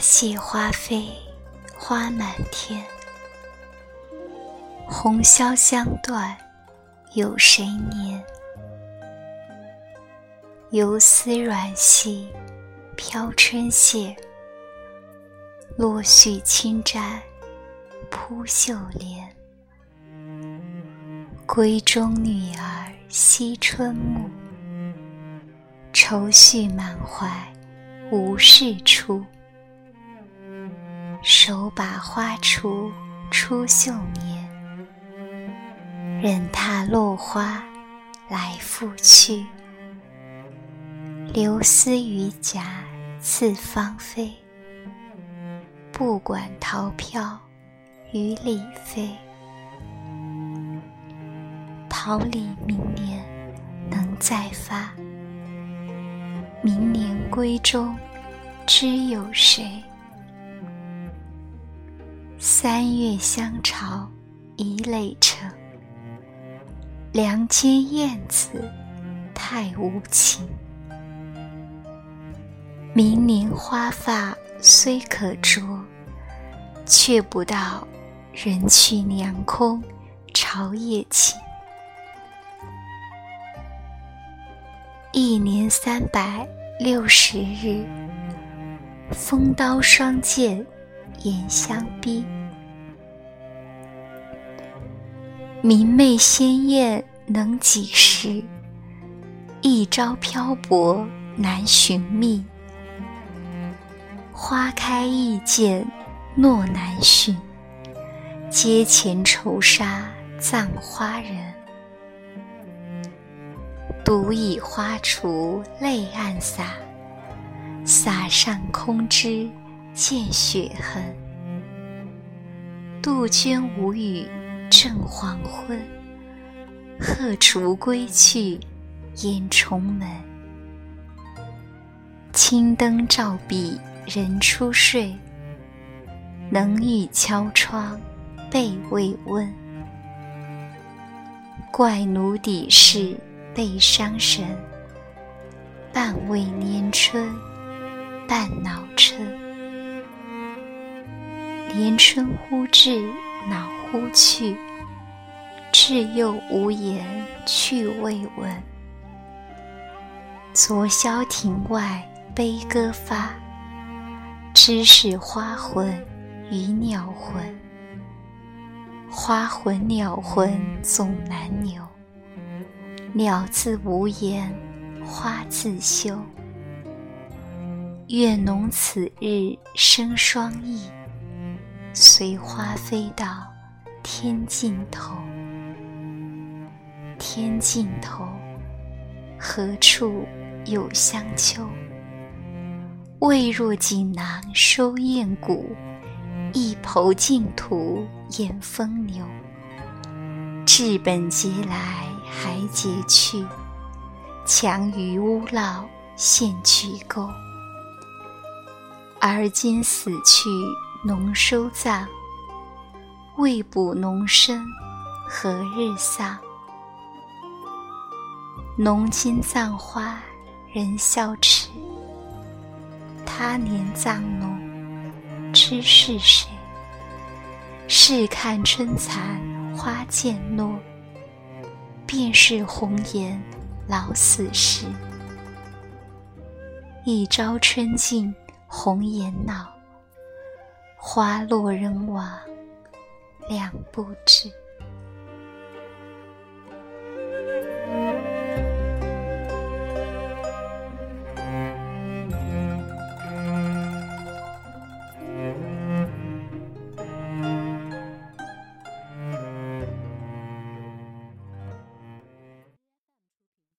谢花飞花满天，红绡香断有谁念？游丝软细飘春榭，落絮轻沾扑绣帘。闺中女儿惜春暮，愁绪满怀无事处。手把花锄出绣年，任它落花来复去。流丝于甲自芳菲，不管桃飘与李飞。桃李明年能再发，明年闺中知有谁？三月香巢一垒成，梁间燕子太无情。明年花发虽可捉，却不到人去娘空朝夜寝。一年三百六十日，风刀霜剑。眼相逼，明媚鲜艳能几时？一朝漂泊难寻觅。花开易见诺难寻，阶前愁杀葬花人。独倚花锄泪暗洒，洒上空枝。见血痕，杜鹃无语正黄昏。鹤雏归去掩重门，青灯照壁人初睡。能遇敲窗被未温，怪奴底事被伤神。半为年春，半恼春。连春忽至，恼忽去。至又无言，去未闻。昨宵庭外悲歌发，知是花魂与鸟魂。花魂鸟魂总难留，鸟自无言，花自休。愿侬此日生双翼。随花飞到天尽头，天尽头何处有香丘？未若锦囊收艳骨，一抔净土掩风流。治本节来还节去，强于屋漏陷渠沟。而今死去。农收葬，未卜农生何日丧？农今葬花人笑痴，他年葬农知是谁？试看春残花渐落，便是红颜老死时。一朝春尽红颜老。花落人亡，两不知。